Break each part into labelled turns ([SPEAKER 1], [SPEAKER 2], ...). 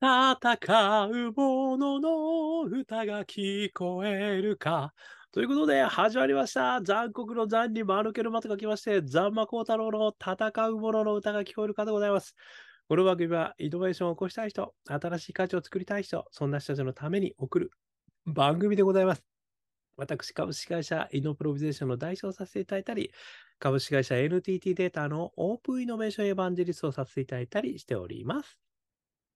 [SPEAKER 1] 戦う者の歌が聞こえるか。ということで、始まりました。残酷の残に間抜けのまとが来まして、ザンマコウタロウの戦う者の歌が聞こえるかでございます。この番組は、イノベーションを起こしたい人、新しい価値を作りたい人、そんな人たちのために送る番組でございます。私、株式会社イノプロビゼーションの代表をさせていただいたり、株式会社 NTT データのオープンイノベーションエヴァンジェリストをさせていただいたりしております。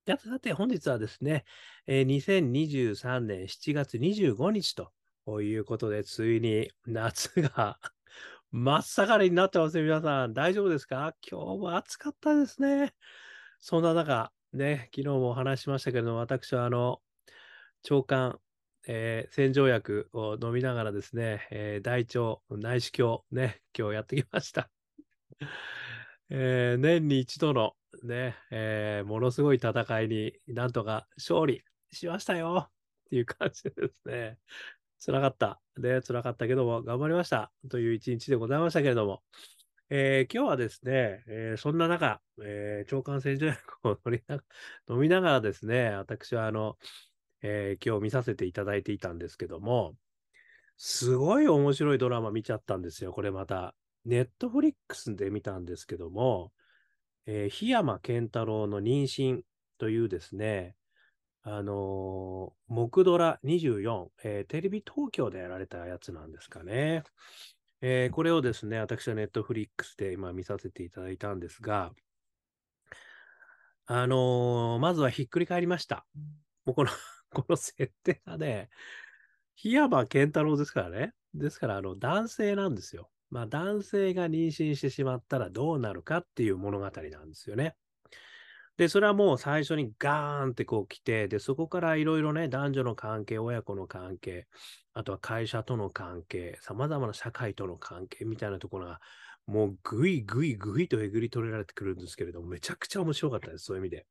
[SPEAKER 1] さてさて、本日はですね、えー2023年7月25日ということで、ついに夏が 真っ盛りになってますよ、皆さん。大丈夫ですか？今日も暑かったですね。そんな中、ね、昨日もお話ししましたけれども、私はあの、腸管、えー洗浄薬を飲みながらですね、えー大腸、内視鏡、ね、今日やってきました。えー年に一度のね、えーものすごい戦いになんとか勝利しましたよっていう感じですね。辛かった。ね、辛かったけども頑張りましたという一日でございましたけれども。えー今日はですね、えーそんな中、えー腸管洗浄薬を飲みなが飲みながらですね、私はあの、えー今日見させていただいていたんですけども、すごい面白いドラマ見ちゃったんですよ、これまた。ネットフリックスで見たんですけども、えー檜山健太郎の妊娠というですね、あのー木ドラ24、えーテレビ東京でやられたやつなんですかね。えーこれをですね、私はネットフリックスで今見させていただいたんですが、あのーまずはひっくり返りました。もうこの、この設定がね、檜山健太郎ですからね。ですから、あの、男性なんですよ。まあ、男性が妊娠してしまったらどうなるかっていう物語なんですよね。で、それはもう最初にガーンってこう来て、で、そこからいろいろね、男女の関係、親子の関係、あとは会社との関係、様々な社会との関係みたいなところが、もうぐいぐいぐいとえぐり取れられてくるんですけれども、めちゃくちゃ面白かったです、そういう意味で。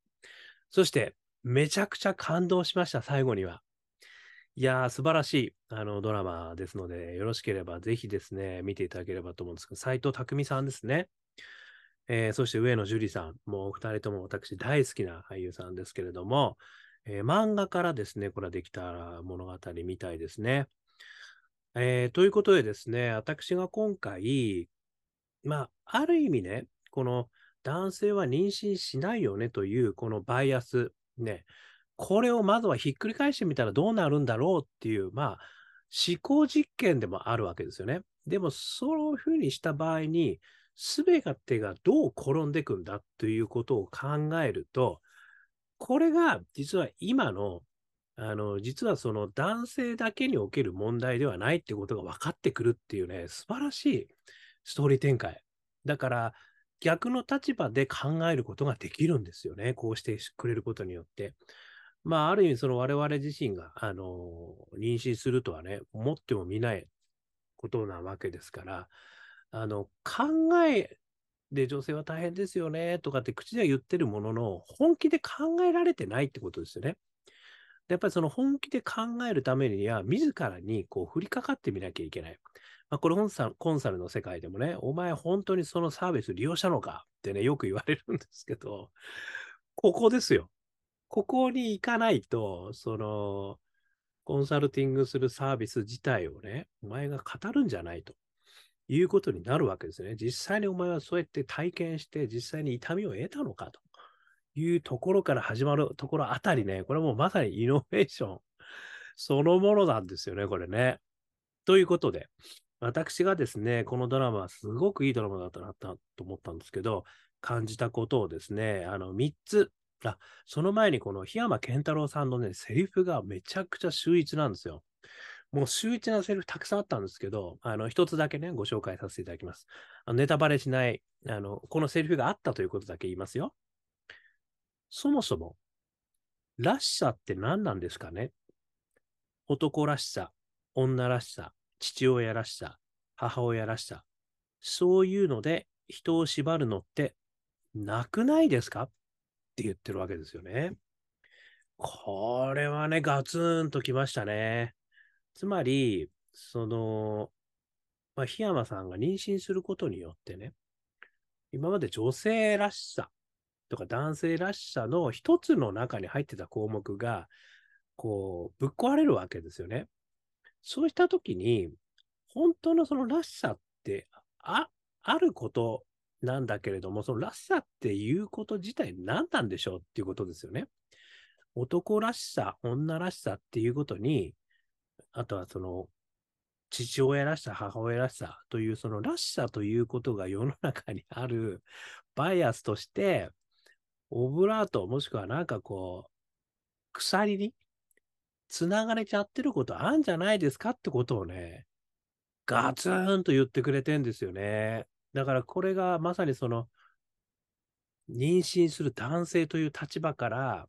[SPEAKER 1] そして、めちゃくちゃ感動しました、最後には。いやー、素晴らしいあのドラマですので、よろしければぜひですね、見ていただければと思うんですけど、斎藤工さんですね。えーそして上野樹里さん、もうお二人とも私大好きな俳優さんですけれども、えー漫画からですね、これはできた物語みたいですね。えーということでですね、私が今回、まあ、ある意味ね、この男性は妊娠しないよねというこのバイアス、ね、これをまずはひっくり返してみたらどうなるんだろうっていう、まあ、思考実験でもあるわけですよね。でも、そういうふうにした場合に、すべてがどう転んでいくんだということを考えると、これが実は今の、あの、実はその男性だけにおける問題ではないってことが分かってくるっていうね、素晴らしいストーリー展開。だから、逆の立場で考えることができるんですよね。こうしてくれることによって。まあ、ある意味、その我々自身が、あの、妊娠するとはね、思ってもみないことなわけですから、あの、考えで女性は大変ですよね、とかって口では言ってるものの、本気で考えられてないってことですよね。やっぱりその本気で考えるためには、自らにこう降りかかってみなきゃいけない。まあ、これコンサルコンサルの世界でもね、お前本当にそのサービス利用したのかってね、よく言われるんですけど、ここですよ。ここに行かないと、その、コンサルティングするサービス自体をね、お前が語るんじゃないということになるわけですね。実際にお前はそうやって体験して、実際に痛みを得たのかというところから始まるところあたりね、これもまさにイノベーションそのものなんですよね、これね。ということで、私がですね、このドラマはすごくいいドラマだったなと思ったんですけど、感じたことをですね、あの、3つ、あ、その前にこの檜山健太郎さんのね、セリフがめちゃくちゃ秀逸なんですよ。もう秀逸なセリフたくさんあったんですけど、あの、一つだけね、ご紹介させていただきます。あのネタバレしない、あの、このセリフがあったということだけ言いますよ。そもそも、らしさって何なんですかね？男らしさ、女らしさ、父親らしさ、母親らしさ、そういうので人を縛るのってなくないですか？って言ってるわけですよね。これはね、ガツンときましたね。つまり、その、まあ、檜山さんが妊娠することによってね、今まで女性らしさ、とか男性らしさの一つの中に入ってた項目が、こう、ぶっ壊れるわけですよね。そうしたときに、本当のそのらしさってあ、あることなんだけれども、そのらしさっていうこと自体何なんでしょうっていうことですよね。男らしさ、女らしさっていうことに、あとはその、父親らしさ、母親らしさという、そのらしさということが世の中にあるバイアスとして、オブラート、もしくはなんかこう、鎖に繋がれちゃってることあるんじゃないですかってことをね、ガツンと言ってくれてんですよね。だからこれがまさにその、妊娠する男性という立場から、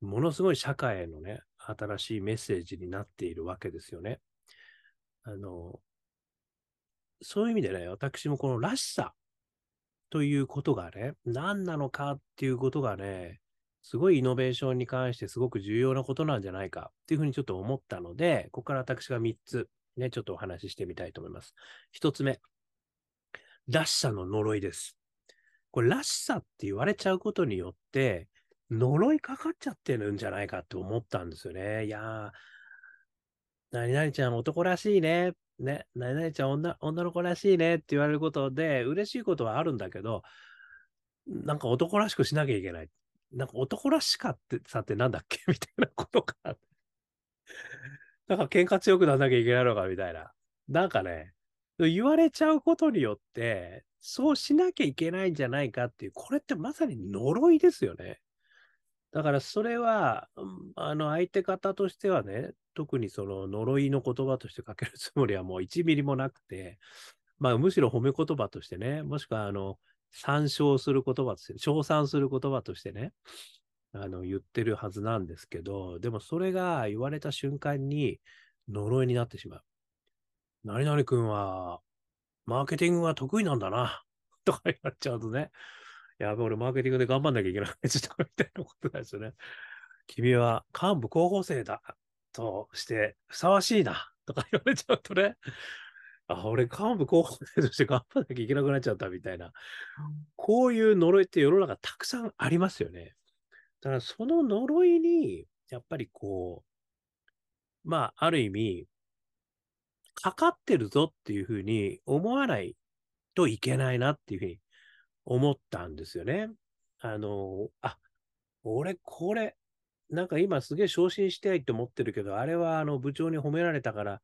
[SPEAKER 1] ものすごい社会へのね、新しいメッセージになっているわけですよね。あの、そういう意味でね、私もこのらしさということがね、何なのかっていうことがね、すごいイノベーションに関してすごく重要なことなんじゃないかっていうふうにちょっと思ったので、ここから私が3つね、ちょっとお話ししてみたいと思います。1つ目、らしさの呪いです。これ、らしさって言われちゃうことによって、呪いかかっちゃってるんじゃないかって思ったんですよね。いやー、何々ちゃん男らしいね。ね、何々ちゃん女女の子らしいねって言われることで、嬉しいことはあるんだけど、なんか男らしくしなきゃいけない。なんか男らしかってさってなんだっけ？みたいなことが。なんか喧嘩強くならなきゃいけないのかみたいな。なんかね、言われちゃうことによって、そうしなきゃいけないんじゃないかっていう、これってまさに呪いですよね。だからそれは、あの相手方としてはね、特にその呪いの言葉としてかけるつもりはもう1ミリもなくて、まあむしろ褒め言葉としてね、もしくはあの、参照する言葉として、称賛する言葉としてね、あの、言ってるはずなんですけど、でもそれが言われた瞬間に呪いになってしまう。何々君は、マーケティングが得意なんだな、とか言われちゃうとね、やべ、俺マーケティングで頑張んなきゃいけないみたいなことですよね。君は幹部候補生だとしてふさわしいな、とか言われちゃうとね、あ、俺幹部候補生として頑張んなきゃいけなくなっちゃったみたいな、こういう呪いって世の中たくさんありますよね。ただその呪いに、やっぱりこう、まあ、ある意味、かかってるぞっていうふうに思わないといけないなっていうふうに思ったんですよね。あの、あ、俺これ、なんか今すげえ昇進したいって思ってるけど、あれはあの部長に褒められたから、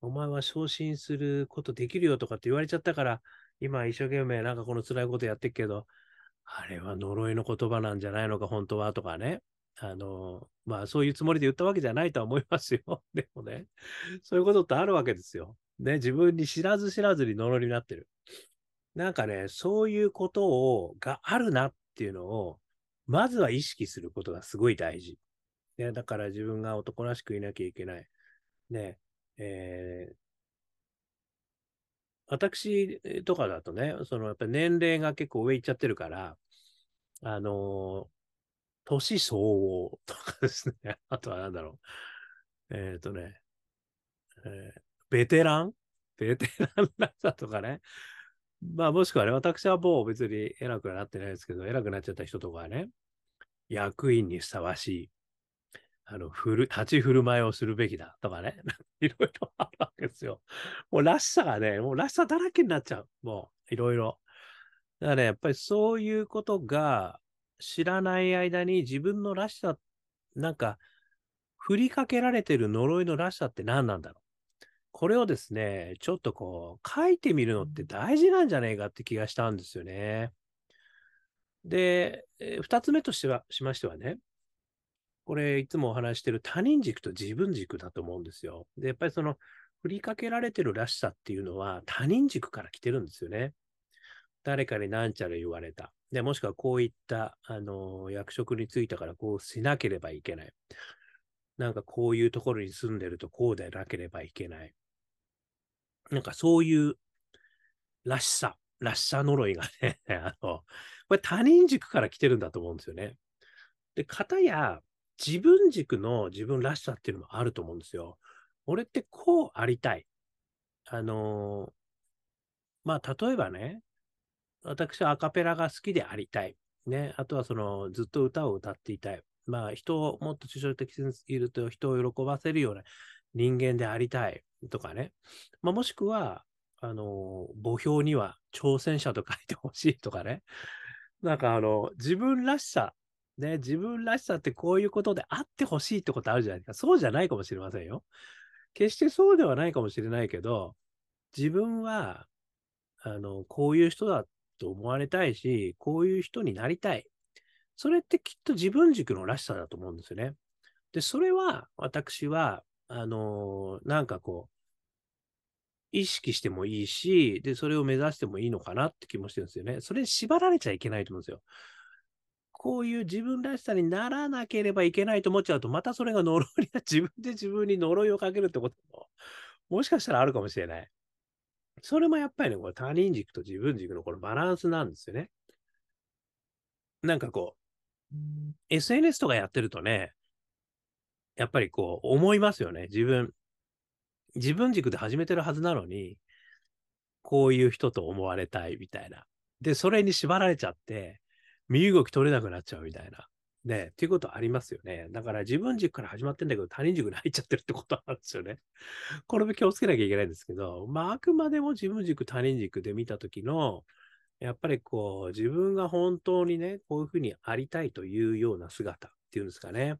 [SPEAKER 1] お前は昇進することできるよとかって言われちゃったから、今一生懸命なんかこの辛いことやってるけど、あれは呪いの言葉なんじゃないのか、本当はとかね。あの、まあそういうつもりで言ったわけじゃないとは思いますよ。でもね、そういうことってあるわけですよ。ね、自分に知らず知らずに呪いになってる。なんかね、そういうことを、があるなっていうのを、まずは意識することがすごい大事。ね、だから自分が男らしくいなきゃいけない。ね、えー、私とかだとね、そのやっぱ年齢が結構上行っちゃってるから、あの年相応とかですね。あとはなんだろう。えっ、ー、とね、えー、ベテラン？ベテランらしさとかね。まあもしくはね、私はもう別に偉くなってないですけど、偉くなっちゃった人とかね、役員にふさわしい、あの、ふる、立ち振る舞いをするべきだとかね、いろいろあるわけですよ。もうらしさがね、もうらしさだらけになっちゃう。もう、いろいろ。だからね、やっぱりそういうことが、知らない間に自分のらしさ、なんか、振りかけられてる呪いのらしさって何なんだろう。これをですね、ちょっとこう、書いてみるのって大事なんじゃねえかって気がしたんですよね。で、二つ目としては、しましてはね、これ、いつもお話してる他人軸と自分軸だと思うんですよ。で、やっぱりその、振りかけられてるらしさっていうのは他人軸から来てるんですよね。誰かになんちゃら言われた。で、もしくはこういった、あの、役職に就いたからこうしなければいけない。なんかこういうところに住んでるとこうでなければいけない。なんかそういうらしさ、らしさ呪いがね、あの、これ他人軸から来てるんだと思うんですよね。で、方や自分軸の自分らしさっていうのもあると思うんですよ。俺ってこうありたい。あのまあ、例えばね、私はアカペラが好きでありたい。ね、あとはその、ずっと歌を歌っていたい。まあ、人をもっと抽象的にいると人を喜ばせるような人間でありたいとかね。まあ、もしくは、あの、墓標には挑戦者と書いてほしいとかね。なんかあの、自分らしさ、ね、自分らしさってこういうことであってほしいってことあるじゃないですか。そうじゃないかもしれませんよ。決してそうではないかもしれないけど、自分は、あの、こういう人だっと思われたいし、こういう人になりたい。それってきっと自分軸のらしさだと思うんですよね。で、それは私は、あのー、なんかこう、意識してもいいし、で、それを目指してもいいのかなって気もしてるんですよね。それに縛られちゃいけないと思うんですよ。こういう自分らしさにならなければいけないと思っちゃうと、またそれが呪いが自分で自分に呪いをかけるってことも、もしかしたらあるかもしれない。それもやっぱりね、これ他人軸と自分軸のこのバランスなんですよね。なんかこう、SNS とかやってるとね、やっぱりこう思いますよね。自分、自分軸で始めてるはずなのに、こういう人と思われたいみたいな。で、それに縛られちゃって、身動き取れなくなっちゃうみたいな。ね、っていうことありますよね。だから自分軸から始まってんだけど、他人軸に入っちゃってるってことなんですよね。これも気をつけなきゃいけないんですけど、まあ、あくまでも自分軸、他人軸で見たときの、やっぱりこう、自分が本当にね、こういうふうにありたいというような姿っていうんですかね。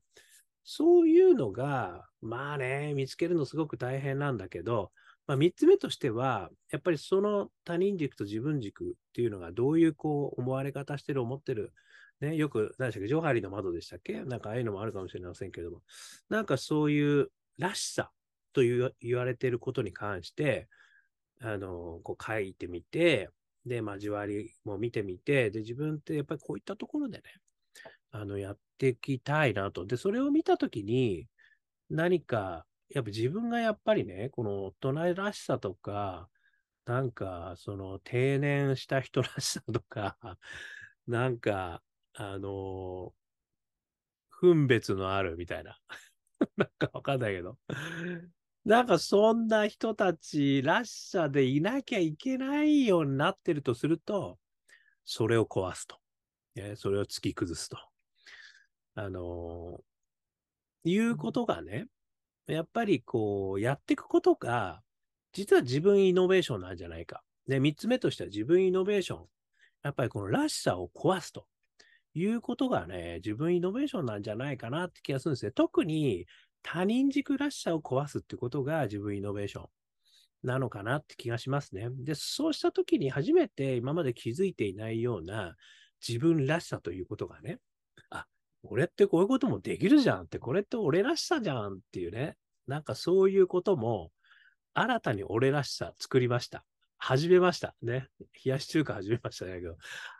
[SPEAKER 1] そういうのが、まあね、見つけるのすごく大変なんだけど、まあ、3つ目としては、やっぱりその他人軸と自分軸っていうのがどういうこう思われ方してる、思ってるね、よく、何でしたっけ、ジョハリの窓でしたっけ？なんかああいうのもあるかもしれませんけれども、なんかそういうらしさという言われていることに関して、あの、こう書いてみて、で、交わりも見てみて、で、自分ってやっぱりこういったところでね、あの、やっていきたいなと。で、それを見たときに、何か、やっぱ自分がやっぱりね、この大人らしさとか、なんか、その定年した人らしさとか、なんか、あの分別のあるみたいな。なんかわかんないけど。なんかそんな人たちらしさでいなきゃいけないようになってるとすると、それを壊すと。ね、それを突き崩すと。あのー、いうことがね、やっぱりこう、やっていくことが、実は自分イノベーションなんじゃないか。で、三つ目としては自分イノベーション。やっぱりこのらしさを壊すと。いうことがね、自分イノベーションなんじゃないかなって気がするんですよ。特に他人軸らしさを壊すってことが自分イノベーションなのかなって気がしますね。で、そうしたときに初めて今まで気づいていないような自分らしさということがね、あ、俺ってこういうこともできるじゃんって、これって俺らしさじゃんっていうね、なんかそういうことも新たに俺らしさ作りました。始めました。ね。冷やし中華始めましたね。けど、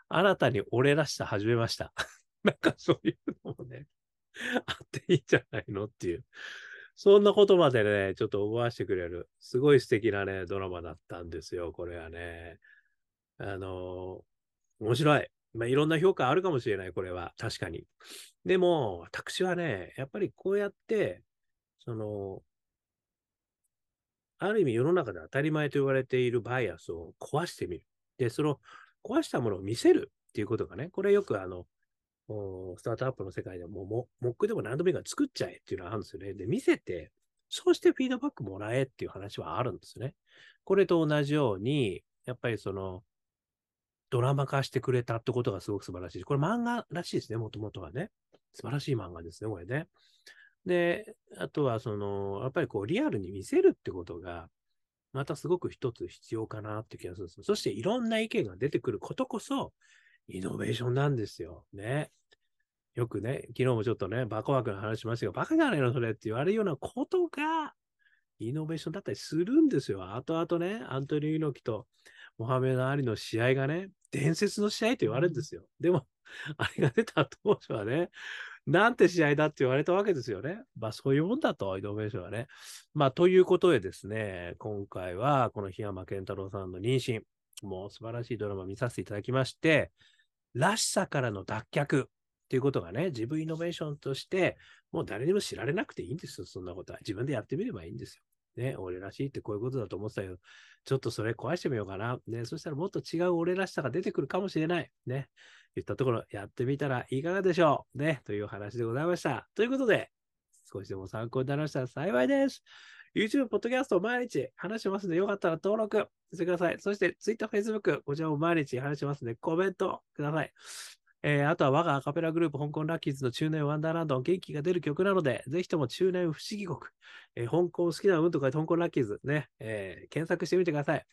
[SPEAKER 1] 新たに俺らしさ始めました。なんかそういうのもね、あっていいんじゃないのっていう。そんなことまでね、ちょっと思わせてくれる、すごい素敵なね、ドラマだったんですよ、これはね。あのー、面白い。まあ、いろんな評価あるかもしれない、これは。確かに。でも、私はね、やっぱりこうやって、その、ある意味世の中で当たり前と言われているバイアスを壊してみる。で、その壊したものを見せるっていうことがね、これよくあの、スタートアップの世界でも、もモックでも何度もいいから作っちゃえっていうのがあるんですよね。で、見せて、そうしてフィードバックもらえっていう話はあるんですね。これと同じように、やっぱりその、ドラマ化してくれたってことがすごく素晴らしい。これ漫画らしいですね、もともとはね。素晴らしい漫画ですね、これね。で、あとはその、やっぱりこうリアルに見せるってことが、またすごく一つ必要かなって気がするんです。そしていろんな意見が出てくることこそ、イノベーションなんですよ。ね。よくね、昨日もちょっとね、バカ枠の話しましたが、バカじゃないのそれって言われるようなことが、イノベーションだったりするんですよ。あとあとね、アントニオ猪木とモハメド・アリの試合がね、伝説の試合と言われるんですよ。でも、あれが出た当初はね、なんて試合だって言われたわけですよね。まあそういうもんだと、イノベーションはね。まあということでですね、今回はこの檜山健太郎さんの妊娠、もう素晴らしいドラマ見させていただきまして、らしさからの脱却っていうことがね、自分イノベーションとして、もう誰にも知られなくていいんですよ、そんなことは。自分でやってみればいいんですよ。ね、俺らしいってこういうことだと思ってたけど、ちょっとそれ壊してみようかな。ね、そしたらもっと違う俺らしさが出てくるかもしれない。ね。いったところやってみたらいかがでしょうね。という話でございました。ということで、少しでも参考になりましたら幸いです。YouTube、ポッドキャストを毎日話しますので、よかったら登録してください。そして、Twitter、Facebook、こちらも毎日話しますので、コメントください。えーあとは我がアカペラグループ、香港ラッキーズの中年ワンダーランド、元気が出る曲なので、ぜひとも中年不思議国、えー香港好きな運と書いて香港ラッキーズね、えー検索してみてください。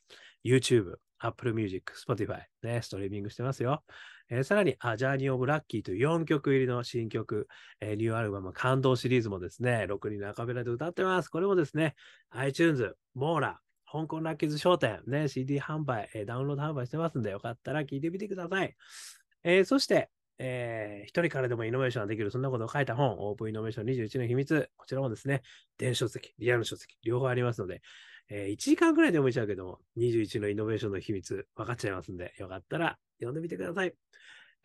[SPEAKER 1] YouTube、Apple Music、Spotify、ね、ストリーミングしてますよ。えーさらに、あ、ジャーニー・オブ・ラッキーという4曲入りの新曲、えーニューアルバム、感動シリーズもですね、6人のアカペラで歌ってます。これもですね、iTunes、モーラ、香港ラッキーズ商店、ね、CD 販売、えーダウンロード販売してますんで、よかったら聞いてみてください。えーそして、えー一人からでもイノベーションができる、そんなことを書いた本、オープンイノベーション21の秘密、こちらもですね、電子書籍、リアル書籍、両方ありますので、えー1時間くらいで読めちゃうけども、21のイノベーションの秘密、分かっちゃいますんで、よかったら読んでみてください。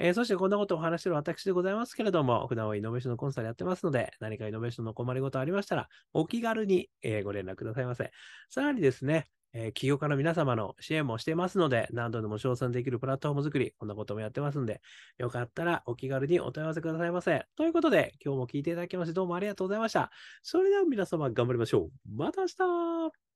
[SPEAKER 1] えーそしてこんなことをお話してる私でございますけれども、普段はイノベーションのコンサルやってますので、何かイノベーションの困りごとありましたら、お気軽に、えーご連絡くださいませ。さらにですね、えー企業家の皆様の支援もしてますので、何度でも賞賛できるプラットフォーム作り、こんなこともやってますんで、よかったらお気軽にお問い合わせくださいませ。ということで、今日も聞いていただきましてどうもありがとうございました。それでは皆様頑張りましょう。また明日